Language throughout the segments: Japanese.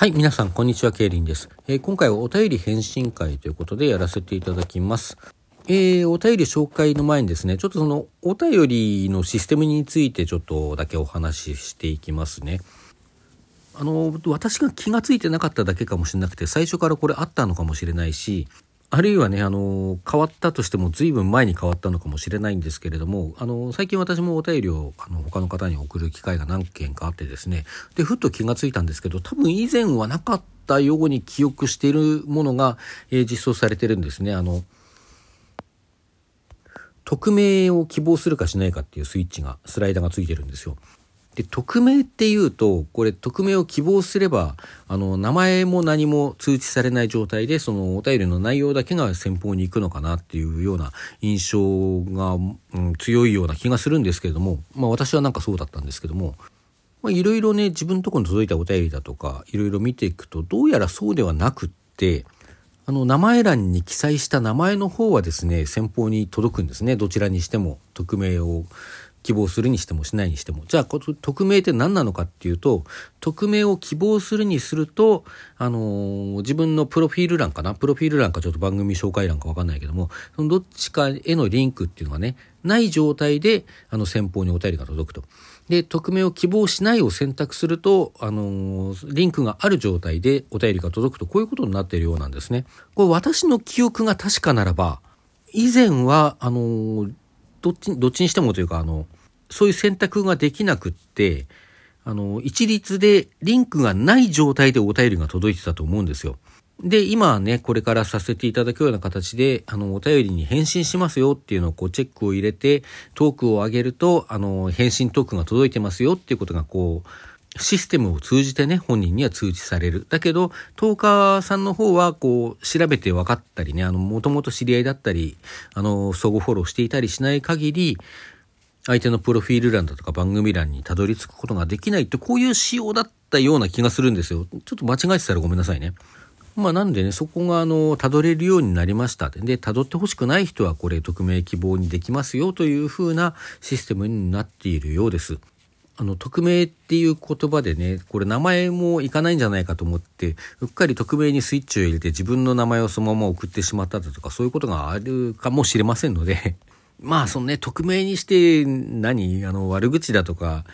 はい、皆さん、こんにちは、ケイリンです。えー、今回はお便り返信会ということでやらせていただきます。えー、お便り紹介の前にですね、ちょっとそのお便りのシステムについてちょっとだけお話ししていきますね。あの、私が気が付いてなかっただけかもしれなくて、最初からこれあったのかもしれないし、あるいはね、あの、変わったとしても随分前に変わったのかもしれないんですけれども、あの、最近私もお便りをあの他の方に送る機会が何件かあってですね、で、ふっと気がついたんですけど、多分以前はなかったように記憶しているものが、えー、実装されてるんですね。あの、匿名を希望するかしないかっていうスイッチが、スライダーがついてるんですよ。で匿名っていうとこれ匿名を希望すればあの名前も何も通知されない状態でそのお便りの内容だけが先方に行くのかなっていうような印象が、うん、強いような気がするんですけれども、まあ、私はなんかそうだったんですけども。いろいろね自分のとこに届いたお便りだとかいろいろ見ていくとどうやらそうではなくってあの名前欄に記載した名前の方はですね先方に届くんですねどちらにしても匿名を希望するにしてもしないにしても。じゃあ、匿名って何なのかっていうと、匿名を希望するにすると、あのー、自分のプロフィール欄かな？プロフィール欄かちょっと番組紹介欄かわかんないけども、そのどっちかへのリンクっていうのがね、ない状態で、あの、先方にお便りが届くと。で、匿名を希望しないを選択すると、あのー、リンクがある状態でお便りが届くと、こういうことになっているようなんですね。これ私の記憶が確かならば、以前は、あのー、どっち、どっちにしてもというか、あの、そういう選択ができなくって、あの、一律でリンクがない状態でお便りが届いてたと思うんですよ。で、今はね、これからさせていただくような形で、あの、お便りに返信しますよっていうのをこうチェックを入れて、トークを上げると、あの、返信トークが届いてますよっていうことがこう、システムを通じてね、本人には通知される。だけど、トーカーさんの方は、こう、調べて分かったりね、あの、もともと知り合いだったり、あの、相互フォローしていたりしない限り、相手のプロフィール欄だとか番組欄にたどり着くことができないってこういう仕様だったような気がするんですよ。ちょっと間違えてたらごめんなさいね。まあなんでね、そこがあの、たどれるようになりました。で、たどってほしくない人はこれ匿名希望にできますよというふうなシステムになっているようです。あの、匿名っていう言葉でね、これ名前もいかないんじゃないかと思って、うっかり匿名にスイッチを入れて自分の名前をそのまま送ってしまっただとか、そういうことがあるかもしれませんのでまあ、そのね、匿名にして何、あの、悪口だとか、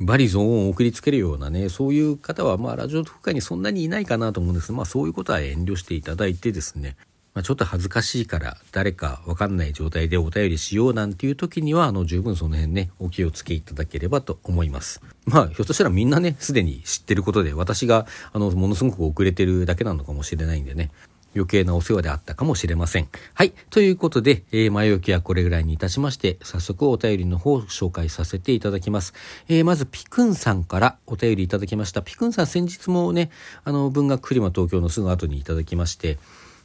バリゾーンを送りつけるようなね、そういう方は、まあ、ラジオ特化にそんなにいないかなと思うんです。まあ、そういうことは遠慮していただいてですね、まあ、ちょっと恥ずかしいから誰かわかんない状態でお便りしようなんていう時には、あの、十分その辺ね、お気をつけいただければと思います。まあ、ひょっとしたらみんなね、すでに知ってることで、私が、あの、ものすごく遅れてるだけなのかもしれないんでね、余計なお世話であったかもしれません。はい。ということで、えー、前置きはこれぐらいにいたしまして、早速お便りの方を紹介させていただきます。えー、まず、ピクンさんからお便りいただきました。ピクンさん先日もね、あの、文学クリマ東京のすぐ後にいただきまして、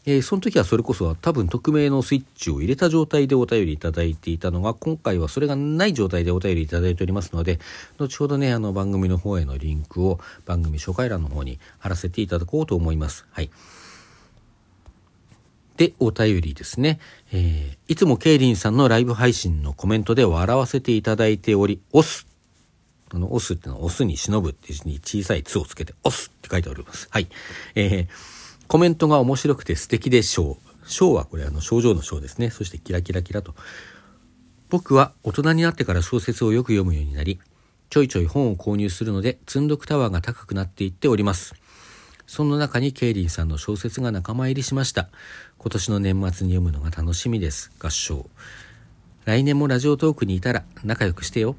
えー、その時はそれこそは多分匿名のスイッチを入れた状態でお便りいただいていたのが、今回はそれがない状態でお便りいただいておりますので、後ほどね、あの番組の方へのリンクを番組紹介欄の方に貼らせていただこうと思います。はい。で、お便りですね。えー、いつもケイリンさんのライブ配信のコメントで笑わせていただいており、オス。あの、オスってのはオスに忍ぶっていう字に小さい「つ」をつけて、オスって書いております。はい。えー、コメントが面白くて素敵でしょう。章はこれあの症状の章ですね。そしてキラキラキラと。僕は大人になってから小説をよく読むようになり、ちょいちょい本を購入するので、積んどくタワーが高くなっていっております。その中にケイリンさんの小説が仲間入りしました。今年の年末に読むのが楽しみです。合唱。来年もラジオトークにいたら仲良くしてよ。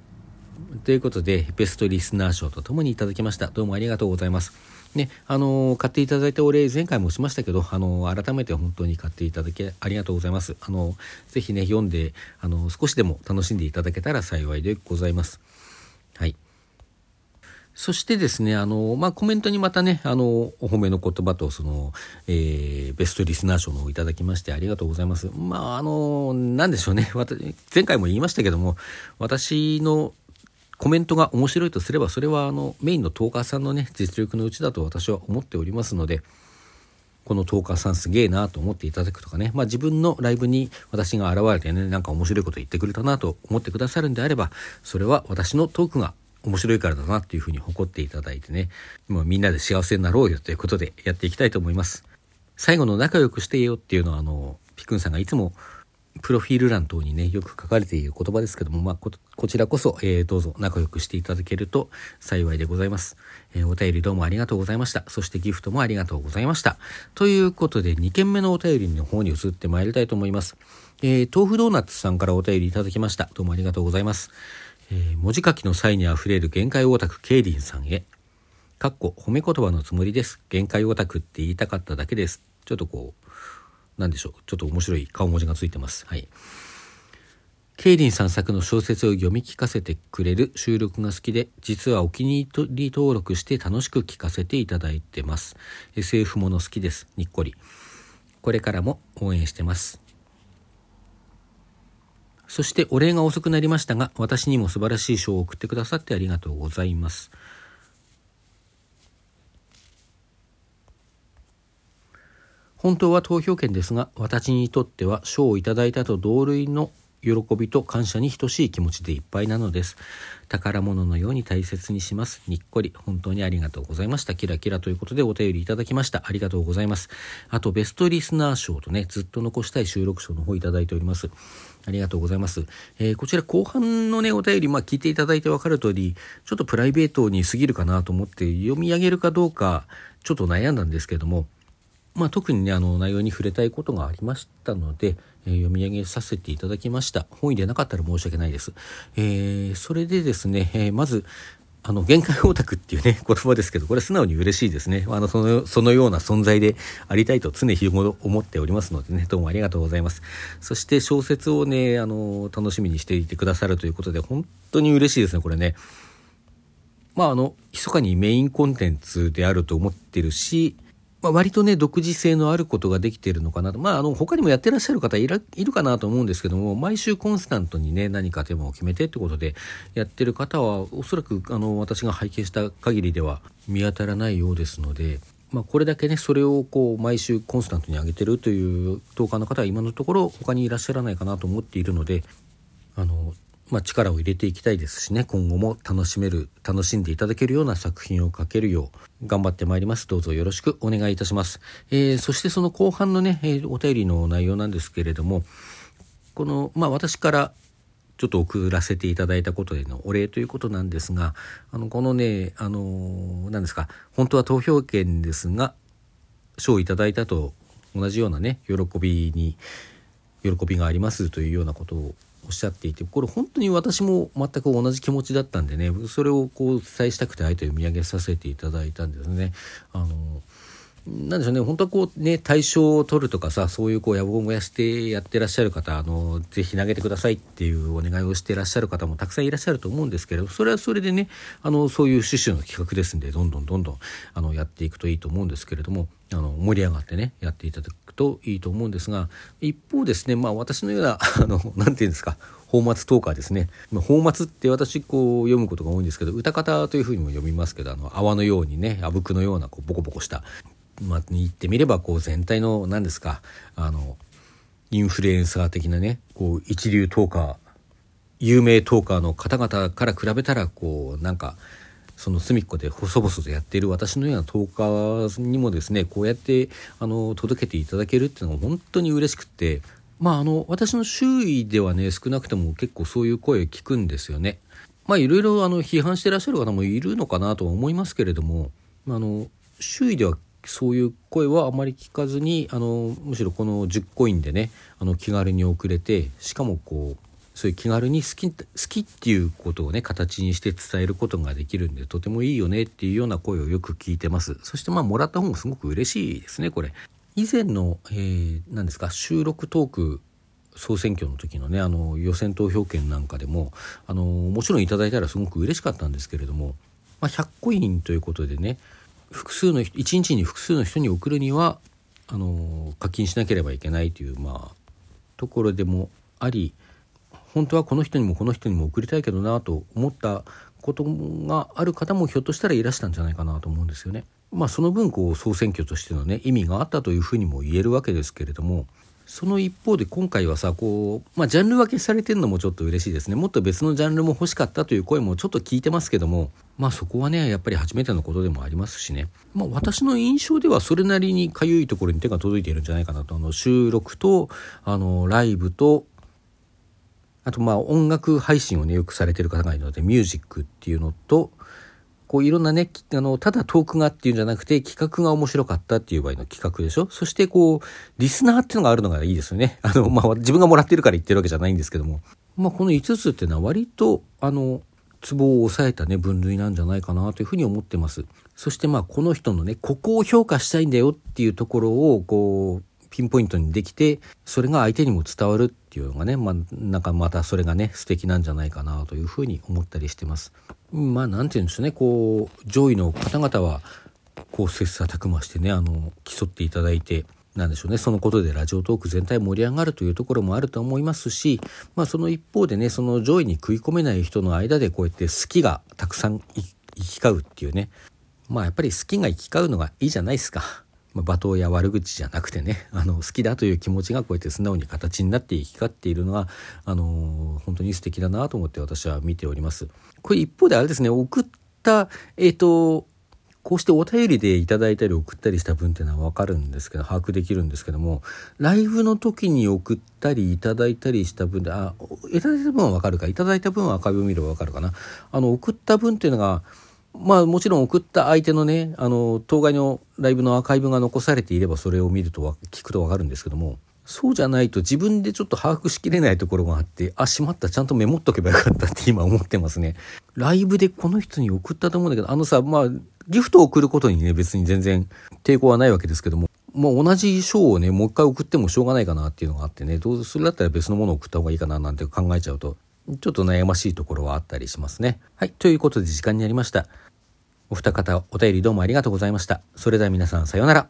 ということで、ベストリスナー賞とともにいただきました。どうもありがとうございます。ね、あの買っていただいたお礼、前回もしましたけど、あの改めて本当に買っていただきありがとうございます。あのぜひね、読んで、あの少しでも楽しんでいただけたら幸いでございます。そしてですね、あの、まあ、コメントにまたね、あの、お褒めの言葉と、その、えー、ベストリスナー賞のをいただきましてありがとうございます。まあ、あの、なんでしょうね。前回も言いましたけども、私のコメントが面白いとすれば、それはあの、メインのトーカーさんのね、実力のうちだと私は思っておりますので、このトーカーさんすげえなと思っていただくとかね、まあ自分のライブに私が現れてね、なんか面白いこと言ってくれたなと思ってくださるんであれば、それは私のトークが面白いからだなっていうふうに誇っていただいてね、もうみんなで幸せになろうよということでやっていきたいと思います。最後の仲良くしてよっていうのはあの、ピクンさんがいつもプロフィール欄等にね、よく書かれている言葉ですけども、まあ、こちらこそ、えー、どうぞ仲良くしていただけると幸いでございます。えー、お便りどうもありがとうございました。そしてギフトもありがとうございました。ということで、2件目のお便りの方に移ってまいりたいと思います。えー、豆腐ドーナツさんからお便りいただきました。どうもありがとうございます。えー、文字書きの際にあふれる限界オタクケイリンさんへ。かっこ褒め言葉のつもりです。限界オタクって言いたかっただけです。ちょっとこう、なんでしょう。ちょっと面白い顔文字がついてます。はい。ケイリンさん作の小説を読み聞かせてくれる収録が好きで、実はお気に入り登録して楽しく聞かせていただいてます。SF もの好きです。にっこり。これからも応援してます。そしてお礼が遅くなりましたが、私にも素晴らしい賞を送ってくださってありがとうございます。本当は投票権ですが、私にとっては賞をいただいたと同類の喜びと感謝に等しい気持ちでいっぱいなのです。宝物のように大切にします。にっこり。本当にありがとうございました。キラキラということでお便りいただきました。ありがとうございます。あと、ベストリスナー賞とね、ずっと残したい収録賞の方いただいております。ありがとうございます。えー、こちら後半のね、お便り、まあ聞いていただいてわかる通り、ちょっとプライベートに過ぎるかなと思って読み上げるかどうか、ちょっと悩んだんですけども、まあ、特にねあの内容に触れたいことがありましたので、えー、読み上げさせていただきました本意でなかったら申し訳ないです、えー、それでですね、えー、まずあの、限界オタクっていうね、言葉ですけど、これ素直に嬉しいですね。あの、その、そのような存在でありたいと常日頃思っておりますのでね、どうもありがとうございます。そして小説をね、あの、楽しみにしていてくださるということで、本当に嬉しいですね、これね。まあ、あの、密かにメインコンテンツであると思ってるし、まあ、割とね、独自性のあることができているのかなと。まあ、あの、他にもやってらっしゃる方いるかなと思うんですけども、毎週コンスタントにね、何かテーマを決めてってことでやってる方は、おそらく、あの、私が拝見した限りでは見当たらないようですので、まあ、これだけね、それをこう、毎週コンスタントに上げてるという投下の方は今のところ他にいらっしゃらないかなと思っているので、あの、まあ、力を入れていきたいですしね。今後も楽しめる楽しんでいただけるような作品を書けるよう頑張ってまいります。どうぞよろしくお願いいたします、えー、そしてその後半のね、えー、お便りの内容なんですけれどもこのまあ私からちょっと送らせていただいたことへのお礼ということなんですがあのこのねあの何ですか本当は投票権ですが賞をいただいたと同じようなね喜びに喜びがありますというようなことをおっしゃっていてこれ本当に私も全く同じ気持ちだったんでねそれをこう伝えしたくてあえて読み上げさせていただいたんですね。あのなんでしょうね本当はこうね対象を取るとかさそういうこう野望を燃やしてやってらっしゃる方あのぜひ投げてくださいっていうお願いをしてらっしゃる方もたくさんいらっしゃると思うんですけれどそれはそれでねあのそういう趣旨の企画ですんでどんどんどんどんあのやっていくといいと思うんですけれどもあの盛り上がってねやっていただくといいと思うんですが一方ですねまあ私のようなあの何て言うんですか泡沫トーカーですね。まあ、泡沫って私こう読むことが多いんですけど歌方というふうにも読みますけどあの泡のようにねあぶくのようなこうボコボコしたまあ、言ってみればこう全体の何ですかあのインフルエンサー的なねこう一流トーカー有名トーカーの方々から比べたらこうなんかその隅っこで細々とやっている私のようなトーカーにもですねこうやってあの届けていただけるっていうのが本当に嬉しくてまああの私の周囲ではね少なくとも結構そういう声を聞くんですよね。まあいろいろあの批判してらっしゃる方もいるのかなとは思いますけれどもあの周囲ではそういう声はあまり聞かずにあのむしろこの10コインでねあの気軽に送れてしかもこうそういう気軽に好き好きっていうことをね形にして伝えることができるんでとてもいいよねっていうような声をよく聞いてます。そしてまあもらった方もすごく嬉しいですねこれ。以前の、えー、何ですか収録トーク総選挙の時のねあの予選投票権なんかでもあのもちろんいただいたらすごく嬉しかったんですけれども、まあ、100コインということでね複数の人1日に複数の人に送るにはあの課金しなければいけないというまあところでもあり本当はこの人にもこの人にも送りたいけどなと思ったことがある方もひょっとしたらいらしたんじゃないかなと思うんですよね。まあその分こう総選挙としてのね意味があったというふうにも言えるわけですけれどもその一方で今回はさこう、まあ、ジャンル分けされてるのもちょっと嬉しいですね。もっと別のジャンルも欲しかったという声もちょっと聞いてますけどもまあそこはねやっぱり初めてのことでもありますしね、まあ、私の印象ではそれなりにかゆいところに手が届いているんじゃないかなと。あの収録とあのライブとあとまあ音楽配信をねよくされてる方がいるのでミュージックっていうのとこういろんなね、あの、ただトークがっていうんじゃなくて、企画が面白かったっていう場合の企画でしょ？そしてこう、リスナーっていうのがあるのがいいですよね。あの、まあ、自分がもらってるから言ってるわけじゃないんですけども。まあ、この5つっていうのは割と、あの、ツボを抑えたね、分類なんじゃないかなというふうに思ってます。そしてまあ、この人のね、ここを評価したいんだよっていうところを、こう、ピンポイントにできてそれが相手にも伝わるっていうのがね、まあ、なんかまたそれがね素敵なんじゃないかなというふうに思ったりしてます。まあなんて言うんでしょうねこう上位の方々はこう切磋琢磨してねあの競っていただいてなんでしょうねそのことでラジオトーク全体盛り上がるというところもあると思いますし、まあ、その一方でねその上位に食い込めない人の間でこうやって好きがたくさん行き交うっていうねまあやっぱり好きが行き交うのがいいじゃないですか。まあ、罵倒や悪口じゃなくてね あの好きだという気持ちがこうやって素直に形になって行き交っているのはあの本当に素敵だなと思って私は見ております。これ一方であれですね送ったえっ、ー、とこうしてお便りでいただいたり送ったりした分っていうのは分かるんですけど把握できるんですけどもライブの時に送ったりいただいたりした分であいただいた分は分かるかいただいた分は赤いを見れば分かるかなあの送った分っていうのがまあもちろん送った相手のねあの当該のライブのアーカイブが残されていればそれを見るとは聞くと分かるんですけどもそうじゃないと自分でちょっと把握しきれないところがあってあしまったちゃんとメモっとけばよかったって今思ってますねライブでこの人に送ったと思うんだけどあのさまあギフトを送ることにね別に全然抵抗はないわけですけどももう同じ賞をねもう一回送ってもしょうがないかなっていうのがあってねどうそれだったら別のものを送った方がいいかななんて考えちゃうとちょっと悩ましいところはあったりしますね。はい。ということで時間になりました。お二方お便りどうもありがとうございました。それでは皆さんさようなら。